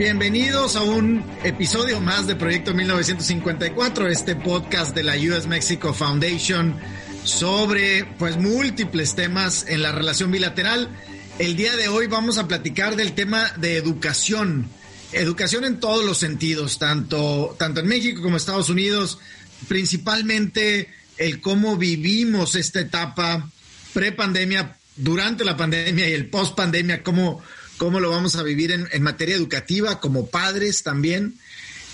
Bienvenidos a un episodio más de Proyecto 1954, este podcast de la US Mexico Foundation sobre pues múltiples temas en la relación bilateral. El día de hoy vamos a platicar del tema de educación, educación en todos los sentidos, tanto, tanto en México como en Estados Unidos, principalmente el cómo vivimos esta etapa pre-pandemia, durante la pandemia y el post-pandemia, cómo cómo lo vamos a vivir en, materia educativa, como padres también.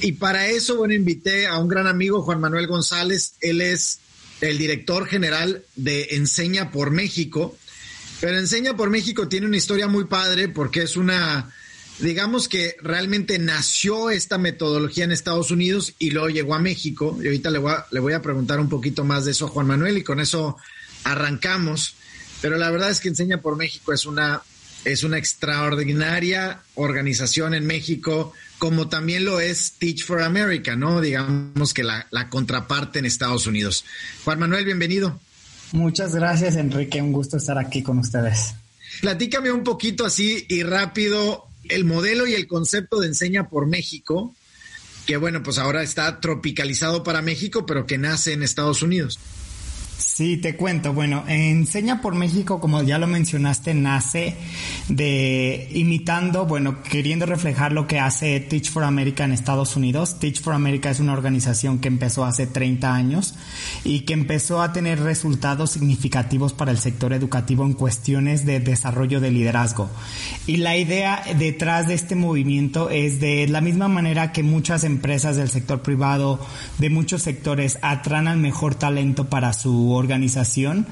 Y para eso, bueno, invité a un gran amigo, Juan Manuel González. Él es el director general de Enseña por México. Pero Enseña por México tiene una historia muy padre porque es una, digamos que realmente nació esta metodología en Estados Unidos y luego llegó a México. Y ahorita le voy a, le voy a preguntar un poquito más de eso a Juan Manuel y con eso arrancamos. Pero la verdad es que Enseña por México es una es una extraordinaria organización en México, como también lo es Teach for America, ¿no? Digamos que la, contraparte en Estados Unidos. Juan Manuel, bienvenido. Muchas gracias, Enrique. Un gusto estar aquí con ustedes. Platícame un poquito así y rápido el modelo y el concepto de Enseña por México, que bueno, pues ahora está tropicalizado para México, pero que nace en Estados Unidos. Sí, te cuento. Bueno, Enseña por México, como ya lo mencionaste, nace de imitando, bueno, queriendo reflejar lo que hace Teach for America en Estados Unidos. Teach for America es una organización que empezó hace 30 años y que empezó a tener resultados significativos para el sector educativo en cuestiones de desarrollo de liderazgo. Y la idea detrás de este movimiento es de la misma manera que muchas empresas del sector privado, de muchos sectores, atraen al mejor talento para su organización organización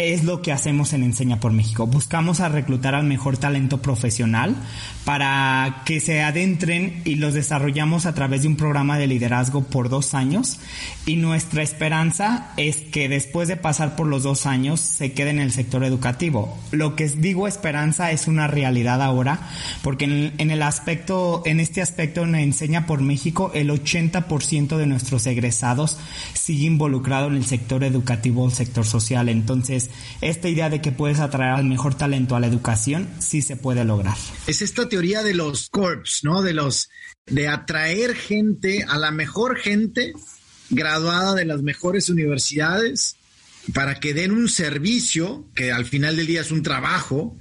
es lo que hacemos en Enseña por México. Buscamos a reclutar al mejor talento profesional para que se adentren y los desarrollamos a través de un programa de liderazgo por dos años. Y nuestra esperanza es que después de pasar por los dos años se quede en el sector educativo. Lo que digo esperanza es una realidad ahora, porque en, el aspecto, en este aspecto en Enseña por México, el 80% de nuestros egresados sigue involucrado en el sector educativo, el sector social. Entonces, esta idea de que puedes atraer al mejor talento a la educación sí se puede lograr. Es esta teoría de los corps, ¿no? De los de atraer gente a la mejor gente graduada de las mejores universidades para que den un servicio que al final del día es un trabajo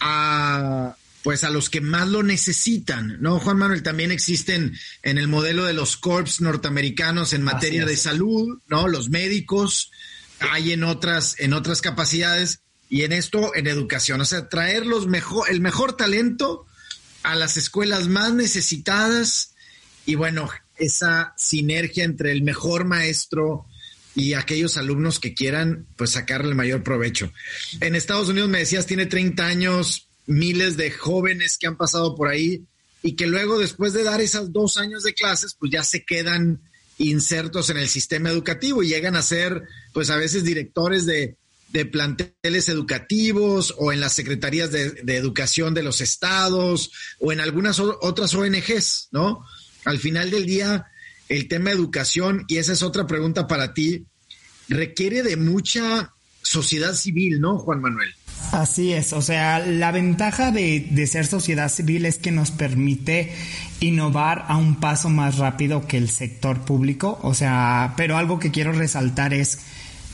a pues a los que más lo necesitan, ¿no? Juan Manuel, también existen en el modelo de los corps norteamericanos en materia de salud, ¿no? Los médicos, hay en otras, en otras capacidades y en esto en educación. O sea, traer los mejor, el mejor talento a las escuelas más necesitadas y bueno, esa sinergia entre el mejor maestro y aquellos alumnos que quieran pues sacarle el mayor provecho. En Estados Unidos me decías, tiene 30 años, miles de jóvenes que han pasado por ahí y que luego después de dar esos dos años de clases pues ya se quedan insertos en el sistema educativo y llegan a ser, pues a veces directores de, planteles educativos o en las secretarías de, de, educación de los estados o en algunas otras ONGs, ¿no? Al final del día, el tema educación, y esa es otra pregunta para ti, requiere de mucha sociedad civil, ¿no, Juan Manuel? Así es, o sea, la ventaja de, de, ser sociedad civil es que nos permite innovar a un paso más rápido que el sector público, o sea, pero algo que quiero resaltar es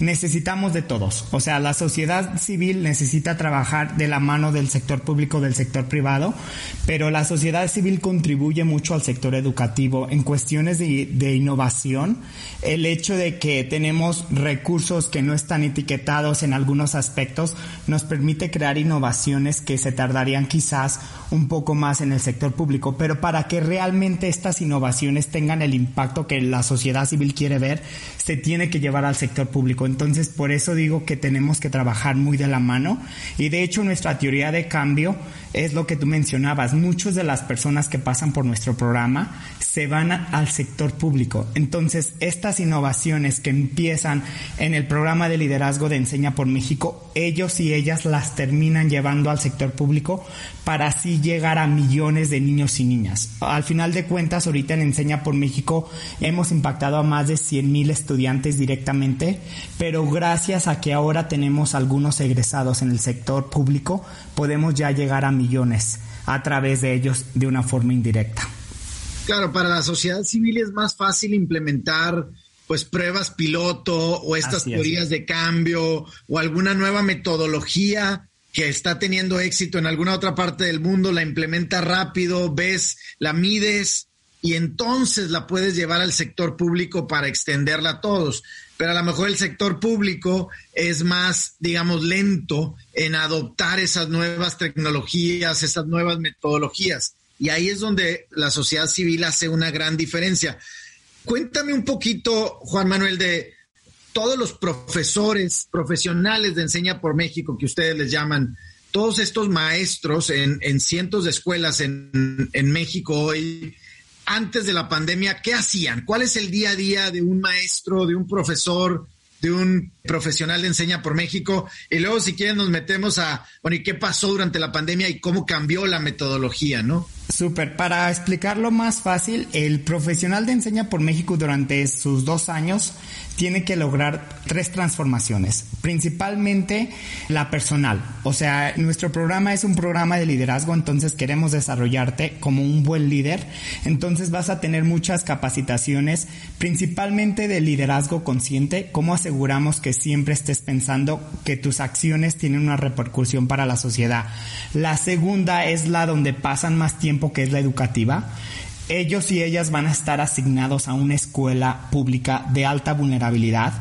necesitamos de todos. O sea, la sociedad civil necesita trabajar de la mano del sector público, del sector privado, pero la sociedad civil contribuye mucho al sector educativo en cuestiones de, innovación. El hecho de que tenemos recursos que no están etiquetados en algunos aspectos nos permite crear innovaciones que se tardarían quizás un poco más en el sector público, pero para que realmente estas innovaciones tengan el impacto que la sociedad civil quiere ver, se tiene que llevar al sector público. Entonces, por eso digo que tenemos que trabajar muy de la mano. Y de hecho, nuestra teoría de cambio es lo que tú mencionabas. Muchas de las personas que pasan por nuestro programa se van al sector público. Entonces, estas innovaciones que empiezan en el programa de liderazgo de Enseña por México, ellos y ellas las terminan llevando al sector público para así llegar a millones de niños y niñas. Al final de cuentas, ahorita en Enseña por México hemos impactado a más de 100 mil estudiantes directamente, pero gracias a que ahora tenemos algunos egresados en el sector público, podemos ya llegar a millones a través de ellos de una forma indirecta. Claro, para la sociedad civil es más fácil implementar pues pruebas piloto o estas teorías de cambio o alguna nueva metodología que está teniendo éxito en alguna otra parte del mundo, la implementa rápido, ves, la mides y entonces la puedes llevar al sector público para extenderla a todos. Pero a lo mejor el sector público es más, digamos, lento en adoptar esas nuevas tecnologías, esas nuevas metodologías. Y ahí es donde la sociedad civil hace una gran diferencia. Cuéntame un poquito, Juan Manuel, de todos los profesores profesionales de Enseña por México que ustedes les llaman, todos estos maestros en, cientos de escuelas en, en México hoy, antes de la pandemia, ¿qué hacían? ¿Cuál es el día a día de un maestro, de un profesor, de un profesional de Enseña por México. Y luego, si quieren, nos metemos a, bueno, ¿y qué pasó durante la pandemia y cómo cambió la metodología, no? Súper. Para explicarlo más fácil, el profesional de Enseña por México durante sus dos años tiene que lograr tres transformaciones, principalmente la personal. O sea, nuestro programa es un programa de liderazgo, entonces queremos desarrollarte como un buen líder. Entonces vas a tener muchas capacitaciones, principalmente de liderazgo consciente, cómo aseguramos que siempre estés pensando que tus acciones tienen una repercusión para la sociedad. La segunda es la donde pasan más tiempo, que es la educativa ellos y ellas van a estar asignados a una escuela pública de alta vulnerabilidad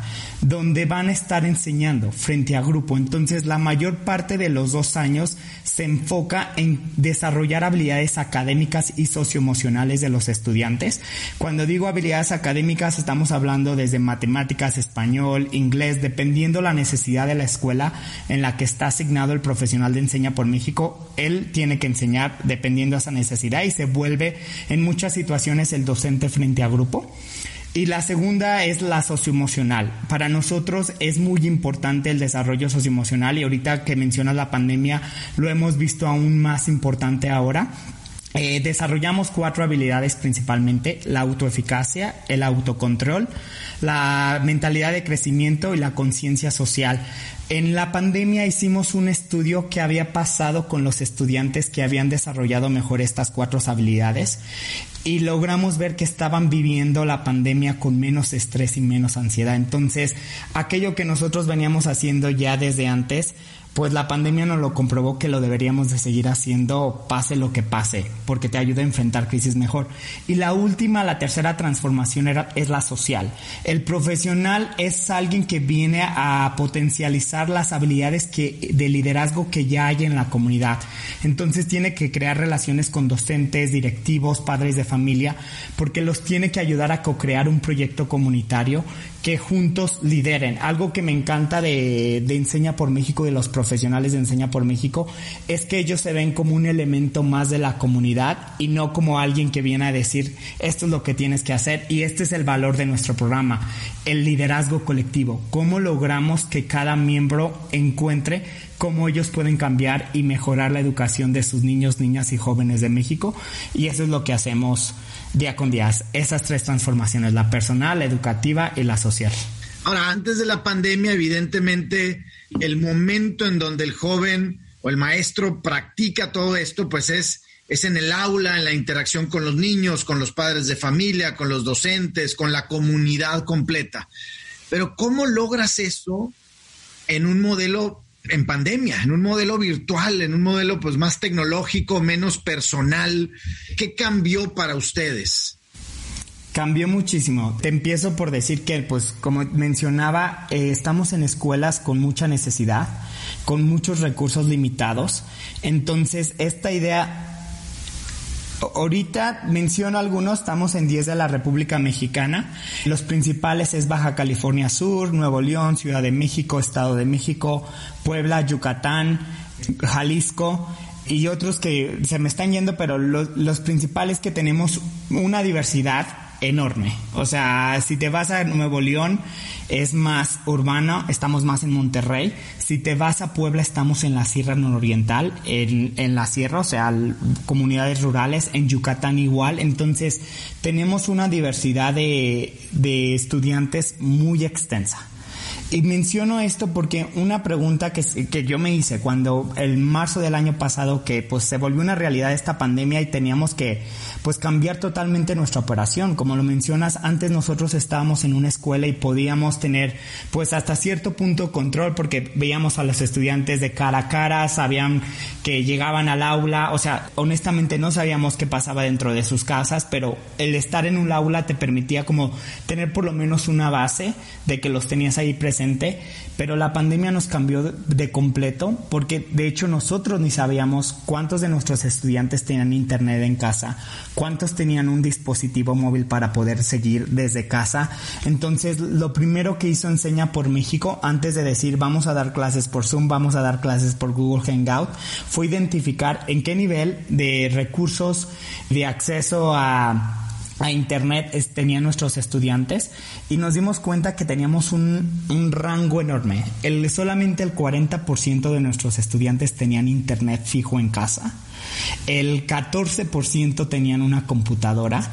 donde van a estar enseñando frente a grupo. Entonces la mayor parte de los dos años se enfoca en desarrollar habilidades académicas y socioemocionales de los estudiantes. Cuando digo habilidades académicas estamos hablando desde matemáticas, español, inglés, dependiendo la necesidad de la escuela en la que está asignado el profesional de enseña por México. Él tiene que enseñar dependiendo de esa necesidad y se vuelve en muchas situaciones el docente frente a grupo. Y la segunda es la socioemocional. Para nosotros es muy importante el desarrollo socioemocional y ahorita que mencionas la pandemia lo hemos visto aún más importante ahora. Eh, desarrollamos cuatro habilidades principalmente, la autoeficacia, el autocontrol, la mentalidad de crecimiento y la conciencia social. En la pandemia hicimos un estudio que había pasado con los estudiantes que habían desarrollado mejor estas cuatro habilidades y logramos ver que estaban viviendo la pandemia con menos estrés y menos ansiedad. Entonces, aquello que nosotros veníamos haciendo ya desde antes, pues la pandemia nos lo comprobó que lo deberíamos de seguir haciendo pase lo que pase, porque te ayuda a enfrentar crisis mejor. Y la última, la tercera transformación era, es la social. El profesional es alguien que viene a potencializar las habilidades de liderazgo que ya hay en la comunidad. Entonces tiene que crear relaciones con docentes, directivos, padres de familia, porque los tiene que ayudar a co-crear un proyecto comunitario que juntos lideren. Algo que me encanta de, de, Enseña por México, de los profesionales de Enseña por México, es que ellos se ven como un elemento más de la comunidad y no como alguien que viene a decir esto es lo que tienes que hacer y este es el valor de nuestro programa, el liderazgo colectivo. ¿Cómo logramos que cada miembro encuentre cómo ellos pueden cambiar y mejorar la educación de sus niños, niñas y jóvenes de México? Y eso es lo que hacemos día con día. Esas tres transformaciones, la personal, la educativa y la social. Ahora, antes de la pandemia, evidentemente, el momento en donde el joven o el maestro practica todo esto, pues es, es en el aula, en la interacción con los niños, con los padres de familia, con los docentes, con la comunidad completa. Pero ¿cómo logras eso en un modelo en pandemia, en un modelo virtual, en un modelo pues más tecnológico, menos personal. ¿Qué cambió para ustedes? Cambió muchísimo. Te empiezo por decir que, pues, como mencionaba, eh, estamos en escuelas con mucha necesidad, con muchos recursos limitados. Entonces, esta idea Ahorita menciono algunos, estamos en 10 de la República Mexicana. Los principales es Baja California Sur, Nuevo León, Ciudad de México, Estado de México, Puebla, Yucatán, Jalisco. y otros que se me están yendo, pero los principales que tenemos una diversidad enorme. O sea, si te vas a Nuevo León, es más urbano, estamos más en Monterrey. Si te vas a Puebla, estamos en la Sierra Nororiental, en, en la Sierra, o sea, comunidades rurales, en Yucatán igual. Entonces, tenemos una diversidad de, de estudiantes muy extensa. Y menciono esto porque una pregunta que, que, yo me hice cuando el marzo del año pasado que pues se volvió una realidad esta pandemia y teníamos que pues cambiar totalmente nuestra operación. Como lo mencionas, antes nosotros estábamos en una escuela y podíamos tener pues hasta cierto punto control porque veíamos a los estudiantes de cara a cara, sabían que llegaban al aula, o sea, honestamente no sabíamos qué pasaba dentro de sus casas, pero el estar en un aula te permitía como tener por lo menos una base de que los tenías ahí pero la pandemia nos cambió de completo porque de hecho nosotros ni sabíamos cuántos de nuestros estudiantes tenían internet en casa, cuántos tenían un dispositivo móvil para poder seguir desde casa. Entonces, lo primero que hizo Enseña por México, antes de decir vamos a dar clases por Zoom, vamos a dar clases por Google Hangout, fue identificar en qué nivel de recursos de acceso a a internet tenían nuestros estudiantes y nos dimos cuenta que teníamos un, un rango enorme. El, solamente el 40% de nuestros estudiantes tenían internet fijo en casa el 14% tenían una computadora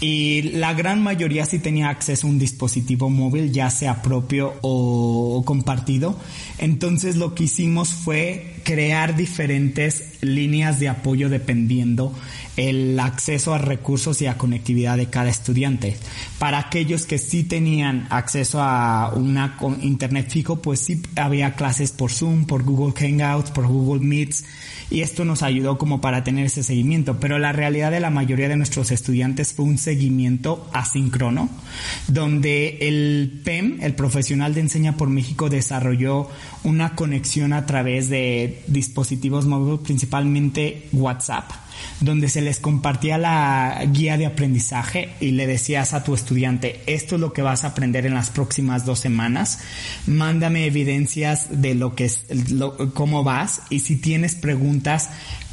y la gran mayoría sí tenía acceso a un dispositivo móvil, ya sea propio o compartido. Entonces lo que hicimos fue crear diferentes líneas de apoyo dependiendo el acceso a recursos y a conectividad de cada estudiante. Para aquellos que sí tenían acceso a una internet fijo, pues sí había clases por Zoom, por Google Hangouts, por Google Meets y esto nos ayudó como para tener ese seguimiento. Pero la realidad de la mayoría de nuestros estudiantes fue un seguimiento asíncrono, donde el PEM, el profesional de Enseña por México, desarrolló una conexión a través de dispositivos móviles, principalmente WhatsApp donde se les compartía la guía de aprendizaje y le decías a tu estudiante, esto es lo que vas a aprender en las próximas dos semanas, mándame evidencias de lo que es, cómo vas y si tienes preguntas,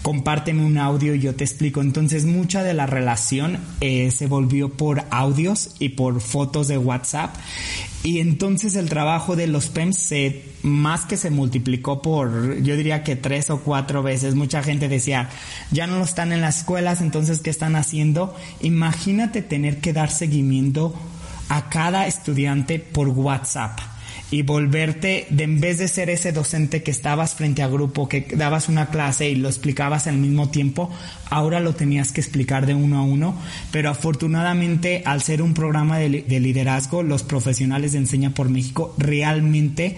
compárteme un audio y yo te explico. Entonces mucha de la relación eh, se volvió por audios y por fotos de WhatsApp y entonces el trabajo de los PEMS se, más que se multiplicó por, yo diría que tres o cuatro veces. Mucha gente decía, ya no lo están en las escuelas, entonces ¿qué están haciendo? Imagínate tener que dar seguimiento a cada estudiante por WhatsApp y volverte, de, en vez de ser ese docente que estabas frente a grupo, que dabas una clase y lo explicabas al mismo tiempo, ahora lo tenías que explicar de uno a uno, pero afortunadamente al ser un programa de, de liderazgo, los profesionales de Enseña por México realmente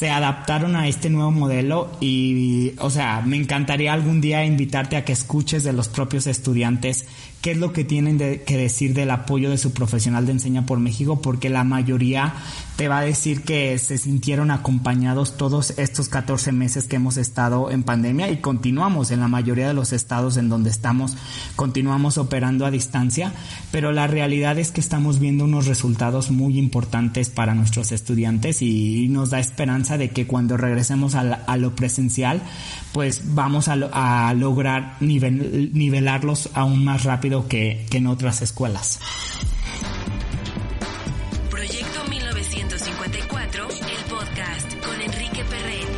se adaptaron a este nuevo modelo y, o sea, me encantaría algún día invitarte a que escuches de los propios estudiantes qué es lo que tienen que decir del apoyo de su profesional de Enseña por México, porque la mayoría te va a decir que se sintieron acompañados todos estos 14 meses que hemos estado en pandemia y continuamos en la mayoría de los estados en donde estamos, continuamos operando a distancia, pero la realidad es que estamos viendo unos resultados muy importantes para nuestros estudiantes y nos da esperanza de que cuando regresemos a, lo presencial, pues vamos a, lograr nivelarlos aún más rápido que, en otras escuelas. Proyecto 1954, el podcast con Enrique Perret.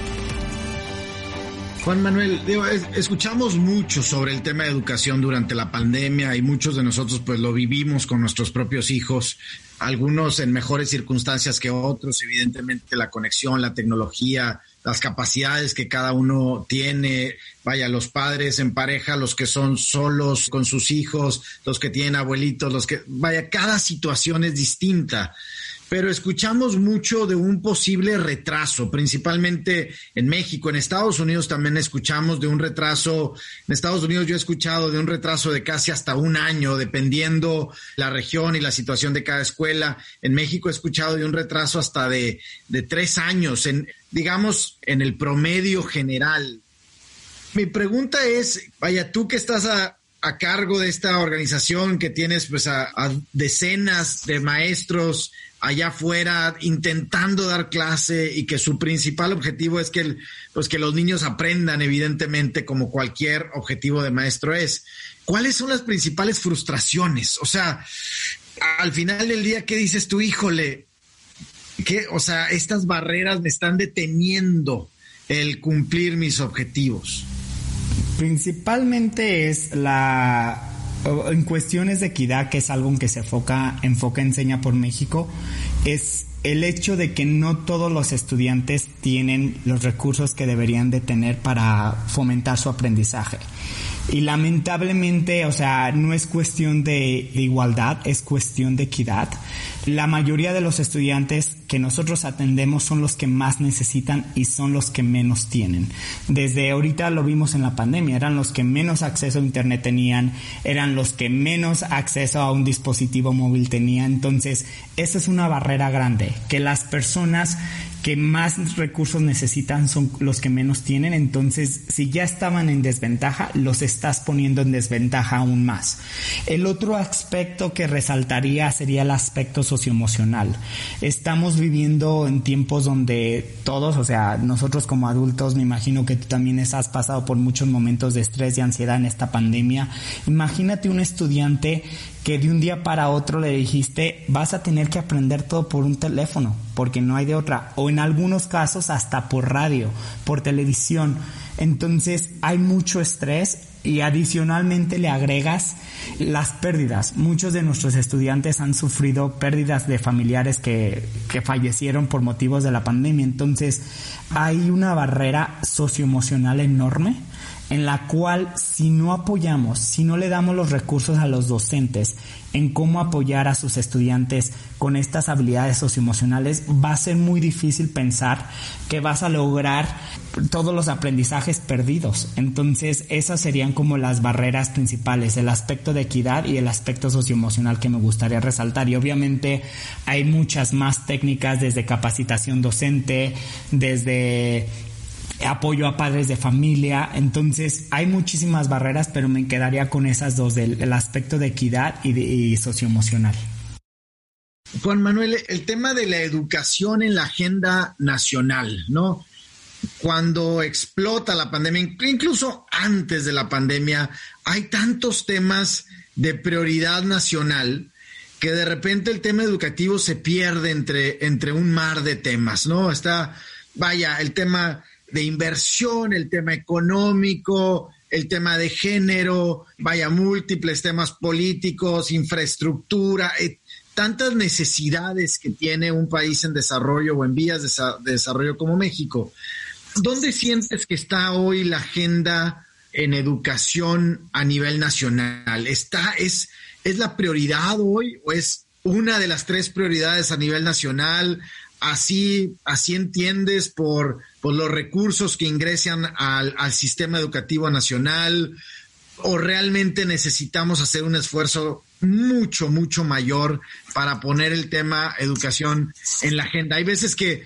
Juan Manuel, escuchamos mucho sobre el tema de educación durante la pandemia y muchos de nosotros pues lo vivimos con nuestros propios hijos, algunos en mejores circunstancias que otros, evidentemente la conexión, la tecnología, las capacidades que cada uno tiene, vaya, los padres en pareja, los que son solos con sus hijos, los que tienen abuelitos, los que, vaya, cada situación es distinta. Pero escuchamos mucho de un posible retraso, principalmente en México. En Estados Unidos también escuchamos de un retraso. En Estados Unidos yo he escuchado de un retraso de casi hasta un año, dependiendo la región y la situación de cada escuela. En México he escuchado de un retraso hasta de, de tres años. En, digamos, en el promedio general. Mi pregunta es, vaya, tú que estás a cargo de esta organización que tienes pues a, decenas de maestros allá afuera intentando dar clase y que su principal objetivo es que, pues que los niños aprendan evidentemente como cualquier objetivo de maestro es. ¿Cuáles son las principales frustraciones? O sea, al final del día, ¿qué dices tú? Híjole, que, o sea, estas barreras me están deteniendo el cumplir mis objetivos. Principalmente es la en cuestiones de equidad, que es algo en que se enfoca, enfoca Enseña por México, es el hecho de que no todos los estudiantes tienen los recursos que deberían de tener para fomentar su aprendizaje. Y lamentablemente, o sea, no es cuestión de, igualdad, es cuestión de equidad. La mayoría de los estudiantes que nosotros atendemos son los que más necesitan y son los que menos tienen. Desde ahorita lo vimos en la pandemia, eran los que menos acceso a Internet tenían, eran los que menos acceso a un dispositivo móvil tenían. Entonces, esa es una barrera grande, que las personas que más recursos necesitan son los que menos tienen, entonces si ya estaban en desventaja, los estás poniendo en desventaja aún más. El otro aspecto que resaltaría sería el aspecto socioemocional. Estamos viviendo en tiempos donde todos, o sea, nosotros como adultos, me imagino que tú también has pasado por muchos momentos de estrés y ansiedad en esta pandemia. Imagínate un estudiante que de un día para otro le dijiste vas a tener que aprender todo por un teléfono, porque no hay de otra, o en algunos casos hasta por radio, por televisión. Entonces hay mucho estrés y adicionalmente le agregas las pérdidas. Muchos de nuestros estudiantes han sufrido pérdidas de familiares que, que fallecieron por motivos de la pandemia. Entonces hay una barrera socioemocional enorme en la cual si no apoyamos, si no le damos los recursos a los docentes en cómo apoyar a sus estudiantes con estas habilidades socioemocionales, va a ser muy difícil pensar que vas a lograr todos los aprendizajes perdidos. Entonces, esas serían como las barreras principales, el aspecto de equidad y el aspecto socioemocional que me gustaría resaltar. Y obviamente hay muchas más técnicas desde capacitación docente, desde apoyo a padres de familia. Entonces, hay muchísimas barreras, pero me quedaría con esas dos, del aspecto de equidad y, de, socioemocional. Juan Manuel, el tema de la educación en la agenda nacional, ¿no? Cuando explota la pandemia, incluso antes de la pandemia, hay tantos temas de prioridad nacional que de repente el tema educativo se pierde entre, entre un mar de temas, ¿no? Está, vaya, el tema de inversión, el tema económico, el tema de género, vaya, múltiples temas políticos, infraestructura, eh, tantas necesidades que tiene un país en desarrollo o en vías de, desarrollo como México. ¿Dónde sientes que está hoy la agenda en educación a nivel nacional? ¿Está, es, ¿Es la prioridad hoy o es una de las tres prioridades a nivel nacional? Así, así entiendes por pues, los recursos que ingresan al, sistema educativo nacional o realmente necesitamos hacer un esfuerzo mucho, mucho mayor para poner el tema educación en la agenda. Hay veces que,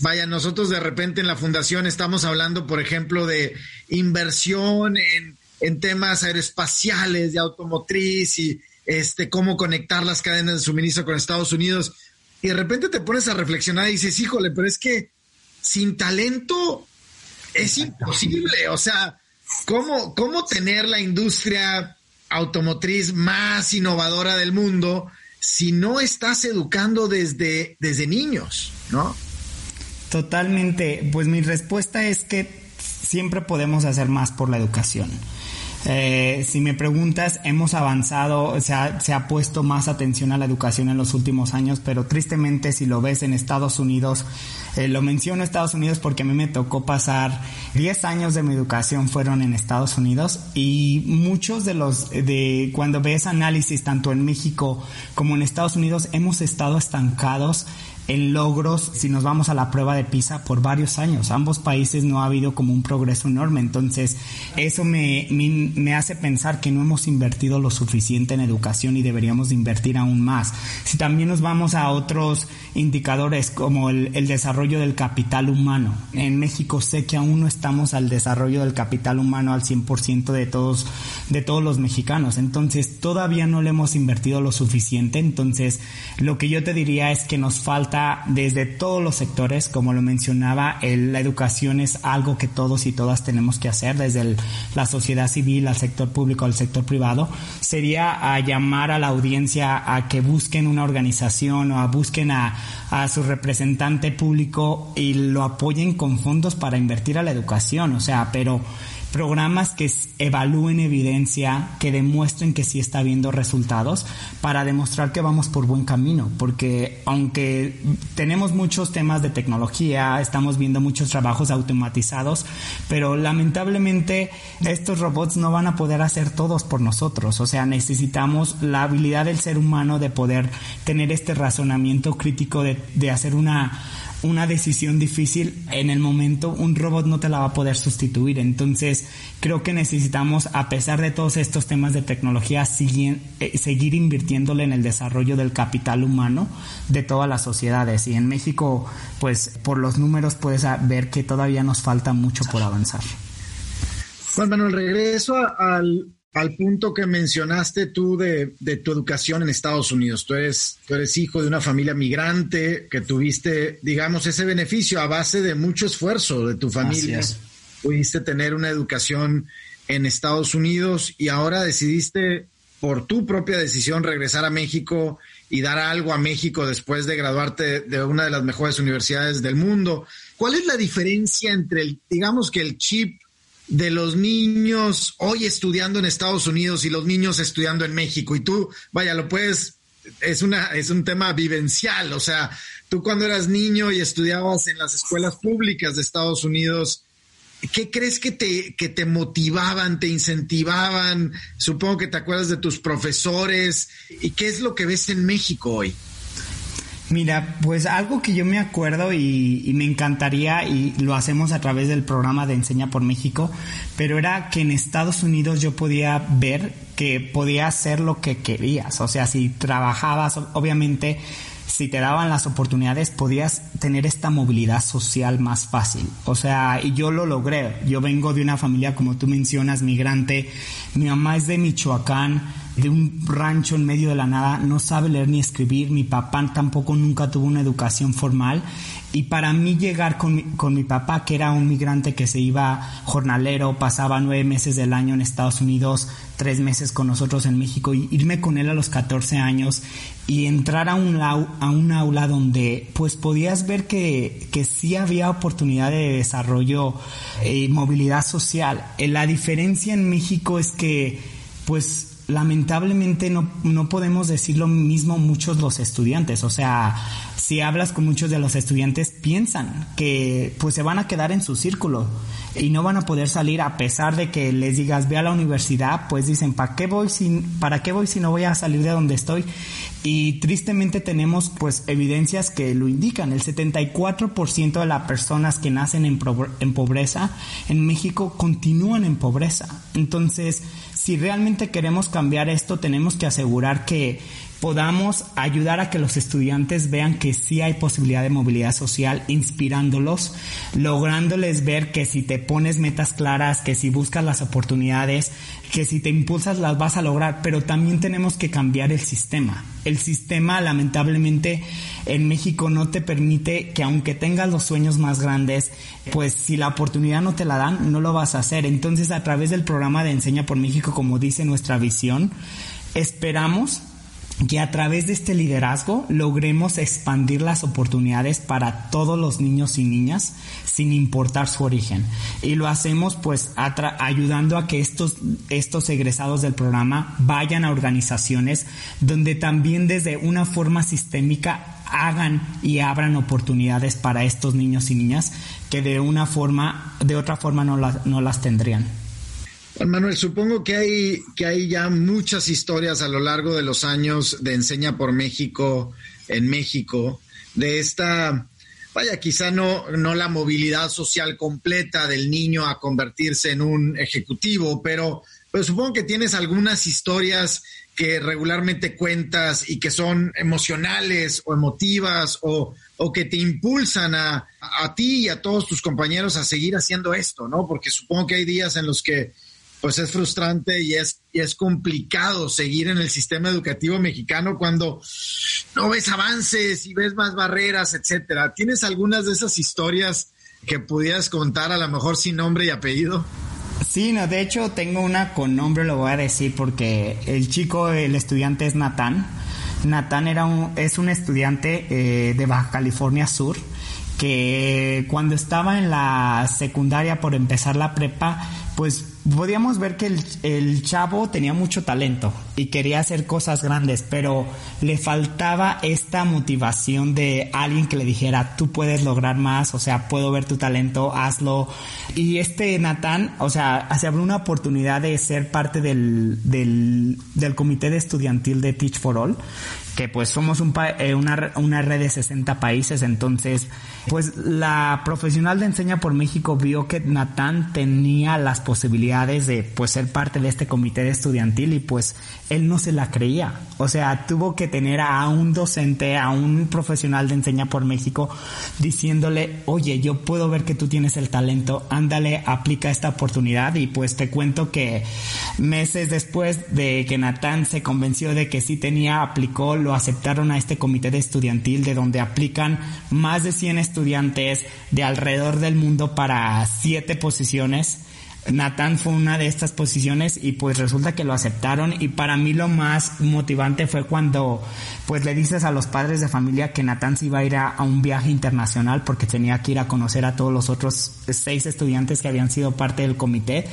vaya, nosotros de repente en la fundación estamos hablando, por ejemplo, de inversión en, en temas aeroespaciales, de automotriz y este, cómo conectar las cadenas de suministro con Estados Unidos. Y de repente te pones a reflexionar y dices, híjole, pero es que sin talento es imposible. O sea, ¿cómo, ¿cómo tener la industria automotriz más innovadora del mundo si no estás educando desde, desde niños, ¿no? Totalmente. Pues mi respuesta es que siempre podemos hacer más por la educación. Eh, si me preguntas, hemos avanzado, se ha, se ha puesto más atención a la educación en los últimos años, pero tristemente si lo ves en Estados Unidos, eh, lo menciono Estados Unidos porque a mí me tocó pasar 10 años de mi educación fueron en Estados Unidos y muchos de los, de cuando ves análisis tanto en México como en Estados Unidos, hemos estado estancados en logros si nos vamos a la prueba de PISA por varios años. Ambos países no ha habido como un progreso enorme. Entonces, eso me, me, hace pensar que no hemos invertido lo suficiente en educación y deberíamos invertir aún más. Si también nos vamos a otros indicadores como el, el desarrollo del capital humano. En México sé que aún no estamos al desarrollo del capital humano al 100% de todos, de todos los mexicanos. Entonces, todavía no le hemos invertido lo suficiente. Entonces, lo que yo te diría es que nos falta desde todos los sectores, como lo mencionaba, la educación es algo que todos y todas tenemos que hacer, desde la sociedad civil al sector público al sector privado, sería a llamar a la audiencia a que busquen una organización o a busquen a, a su representante público y lo apoyen con fondos para invertir a la educación, o sea, pero programas que evalúen evidencia, que demuestren que sí está habiendo resultados para demostrar que vamos por buen camino, porque aunque tenemos muchos temas de tecnología, estamos viendo muchos trabajos automatizados, pero lamentablemente estos robots no van a poder hacer todos por nosotros, o sea, necesitamos la habilidad del ser humano de poder tener este razonamiento crítico de, de hacer una una decisión difícil en el momento, un robot no te la va a poder sustituir. Entonces, creo que necesitamos, a pesar de todos estos temas de tecnología, eh, seguir, invirtiéndole en el desarrollo del capital humano de todas las sociedades. Y en México, pues por los números puedes ver que todavía nos falta mucho por avanzar. Juan Manuel, regreso al, al punto que mencionaste tú de, tu educación en Estados Unidos. Tú eres, tú eres hijo de una familia migrante que tuviste, digamos, ese beneficio a base de mucho esfuerzo de tu familia. Pudiste tener una educación en Estados Unidos y ahora decidiste por tu propia decisión regresar a México y dar algo a México después de graduarte de una de las mejores universidades del mundo. ¿Cuál es la diferencia entre el, digamos que el chip de los niños hoy estudiando en Estados Unidos y los niños estudiando en México. Y tú, vaya, lo puedes, es una, es un tema vivencial. O sea, tú cuando eras niño y estudiabas en las escuelas públicas de Estados Unidos, ¿qué crees que te, que te motivaban, te incentivaban? Supongo que te acuerdas de tus profesores. ¿Y qué es lo que ves en México hoy? Mira, pues algo que yo me acuerdo y, me encantaría, y lo hacemos a través del programa de Enseña por México, pero era que en Estados Unidos yo podía ver que podía hacer lo que querías. O sea, si trabajabas, obviamente, si te daban las oportunidades, podías tener esta movilidad social más fácil. O sea, y yo lo logré. Yo vengo de una familia, como tú mencionas, migrante. Mi mamá es de Michoacán de un rancho en medio de la nada, no sabe leer ni escribir, mi papá tampoco nunca tuvo una educación formal y para mí llegar con mi, con mi papá, que era un migrante que se iba jornalero, pasaba nueve meses del año en Estados Unidos, tres meses con nosotros en México, y irme con él a los 14 años y entrar a un, a un aula donde pues podías ver que, que sí había oportunidad de desarrollo y movilidad social. Eh, la diferencia en México es que pues lamentablemente no, no podemos decir lo mismo muchos los estudiantes. O sea, si hablas con muchos de los estudiantes, piensan que pues se van a quedar en su círculo y no van a poder salir a pesar de que les digas ve a la universidad, pues dicen, ¿para qué voy si, para qué voy si no voy a salir de donde estoy? Y tristemente tenemos pues evidencias que lo indican. El 74% de las personas que nacen en, en pobreza en México continúan en pobreza. Entonces, si realmente queremos cambiar esto, tenemos que asegurar que podamos ayudar a que los estudiantes vean que sí hay posibilidad de movilidad social, inspirándolos, lográndoles ver que si te pones metas claras, que si buscas las oportunidades, que si te impulsas las vas a lograr, pero también tenemos que cambiar el sistema. El sistema lamentablemente en México no te permite que aunque tengas los sueños más grandes, pues si la oportunidad no te la dan, no lo vas a hacer. Entonces a través del programa de Enseña por México, como dice nuestra visión, esperamos que a través de este liderazgo logremos expandir las oportunidades para todos los niños y niñas sin importar su origen. Y lo hacemos pues ayudando a que estos, estos egresados del programa vayan a organizaciones donde también desde una forma sistémica hagan y abran oportunidades para estos niños y niñas que de una forma, de otra forma no, no las tendrían. Manuel, supongo que hay, que hay ya muchas historias a lo largo de los años de Enseña por México en México de esta, vaya, quizá no, no la movilidad social completa del niño a convertirse en un ejecutivo, pero, pero supongo que tienes algunas historias que regularmente cuentas y que son emocionales o emotivas o, o que te impulsan a, a, ti y a todos tus compañeros a seguir haciendo esto, ¿no? Porque supongo que hay días en los que pues es frustrante y es, y es complicado seguir en el sistema educativo mexicano cuando no ves avances y ves más barreras, etcétera. ¿Tienes algunas de esas historias que pudieras contar a lo mejor sin nombre y apellido? Sí, no, de hecho tengo una con nombre, lo voy a decir porque el chico, el estudiante es Natán. Natán era un, es un estudiante eh, de Baja California Sur que cuando estaba en la secundaria por empezar la prepa, pues podíamos ver que el, chavo tenía mucho talento y quería hacer cosas grandes, pero le faltaba esta motivación de alguien que le dijera, tú puedes lograr más, o sea, puedo ver tu talento, hazlo. Y este Natán, o sea, se abrió una oportunidad de ser parte del, del, del comité de estudiantil de Teach for All que pues somos un eh, una, una, red de 60 países, entonces pues la profesional de Enseña por México vio que Natán tenía las posibilidades de pues ser parte de este comité estudiantil y pues él no se la creía, o sea, tuvo que tener a un docente, a un profesional de Enseña por México diciéndole, oye, yo puedo ver que tú tienes el talento, ándale, aplica esta oportunidad y pues te cuento que meses después de que Natán se convenció de que sí tenía, aplicó lo aceptaron a este comité de estudiantil de donde aplican más de 100 estudiantes de alrededor del mundo para siete posiciones Natán fue una de estas posiciones y pues resulta que lo aceptaron y para mí lo más motivante fue cuando pues le dices a los padres de familia que Natán se iba a ir a, un viaje internacional porque tenía que ir a conocer a todos los otros seis estudiantes que habían sido parte del comité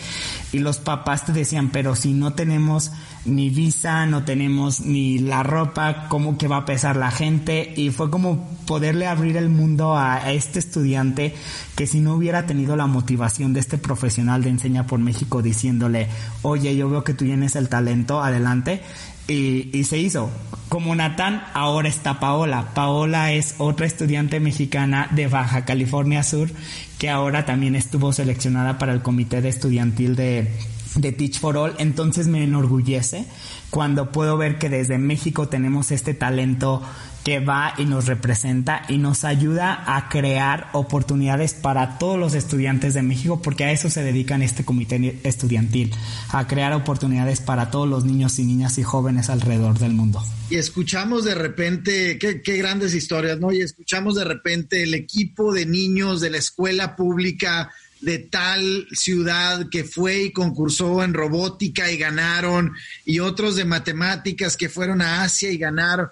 y los papás te decían pero si no tenemos ni visa, no tenemos ni la ropa, ¿cómo que va a pesar la gente? Y fue como poderle abrir el mundo a este estudiante que si no hubiera tenido la motivación de este profesional de enseña por México diciéndole, oye, yo veo que tú tienes el talento, adelante. Y, se hizo. Como Natán, ahora está Paola. Paola es otra estudiante mexicana de Baja California Sur que ahora también estuvo seleccionada para el comité de estudiantil de, de Teach for All. Entonces me enorgullece cuando puedo ver que desde México tenemos este talento que va y nos representa y nos ayuda a crear oportunidades para todos los estudiantes de México, porque a eso se dedican este comité estudiantil, a crear oportunidades para todos los niños y niñas y jóvenes alrededor del mundo. Y escuchamos de repente, qué, qué grandes historias, ¿no? Y escuchamos de repente el equipo de niños de la escuela pública de tal ciudad que fue y concursó en robótica y ganaron, y otros de matemáticas que fueron a Asia y ganaron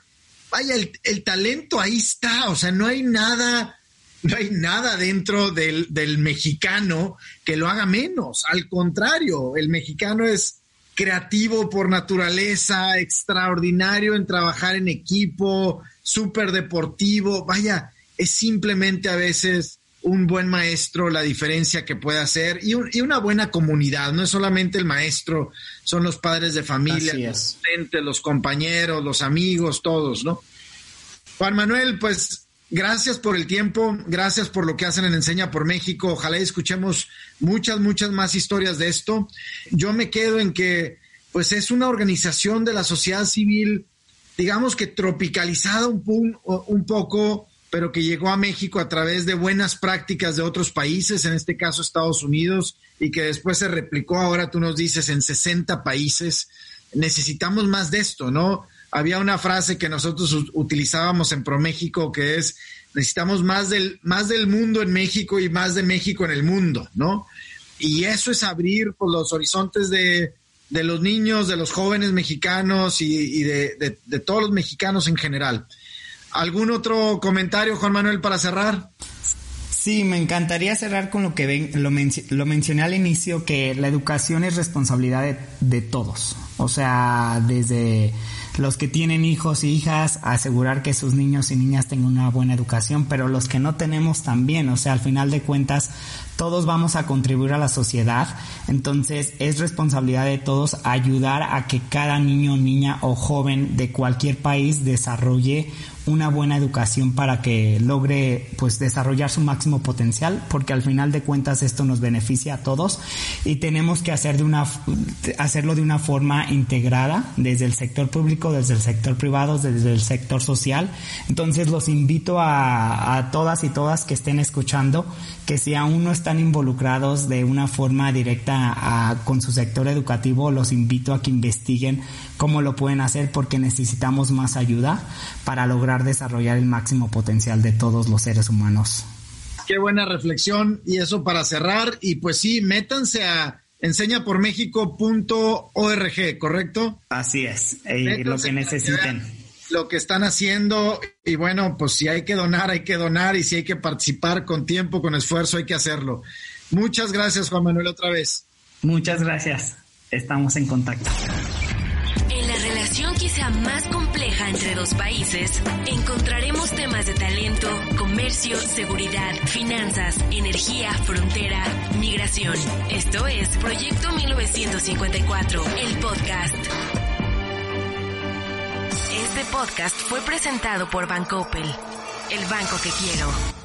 vaya, el, talento ahí está, o sea, no hay nada, no hay nada dentro del, del mexicano que lo haga menos, al contrario, el mexicano es creativo por naturaleza, extraordinario en trabajar en equipo, súper deportivo, vaya, es simplemente a veces un buen maestro la diferencia que puede hacer y, una buena comunidad. No es solamente el maestro, son los padres de familia, los los compañeros, los amigos, todos, ¿no? Juan Manuel, pues gracias por el tiempo, gracias por lo que hacen en Enseña por México. Ojalá escuchemos muchas, muchas más historias de esto. Yo me quedo en que, pues es una organización de la sociedad civil, digamos que tropicalizada un, un poco pero que llegó a México a través de buenas prácticas de otros países, en este caso Estados Unidos, y que después se replicó, ahora tú nos dices, en 60 países. Necesitamos más de esto, ¿no? Había una frase que nosotros utilizábamos en ProMéxico que es, necesitamos más del, más del mundo en México y más de México en el mundo, ¿no? Y eso es abrir por los horizontes de, los niños, de los jóvenes mexicanos y, de todos los mexicanos en general. ¿Algún otro comentario, Juan Manuel, para cerrar? Sí, me encantaría cerrar con lo que ven, lo, mencioné al inicio, que la educación es responsabilidad de, todos. O sea, desde los que tienen hijos y hijas, asegurar que sus niños y niñas tengan una buena educación, pero los que no tenemos también. O sea, al final de cuentas, todos vamos a contribuir a la sociedad. Entonces, es responsabilidad de todos ayudar a que cada niño, niña o joven de cualquier país desarrolle una buena educación para que logre pues desarrollar su máximo potencial, porque al final de cuentas esto nos beneficia a todos y tenemos que hacer de una hacerlo de una forma integrada desde el sector público, desde el sector privado, desde el sector social. Entonces los invito a, a todas y todas que estén escuchando que si aún no están involucrados de una forma directa con su sector educativo, los invito a que investiguen cómo lo pueden hacer porque necesitamos más ayuda para lograr desarrollar el máximo potencial de todos los seres humanos. Qué buena reflexión y eso para cerrar y pues sí, métanse a enseñapormexico.org, ¿correcto? Así es, lo que necesiten lo que están haciendo y bueno, pues si hay que donar, hay que donar y si hay que participar con tiempo, con esfuerzo, hay que hacerlo. Muchas gracias, Juan Manuel, otra vez. Muchas gracias. Estamos en contacto. Quizá más compleja entre dos países, encontraremos temas de talento, comercio, seguridad, finanzas, energía, frontera, migración. Esto es Proyecto 1954, el podcast. Este podcast fue presentado por Bancoppel, el banco que quiero.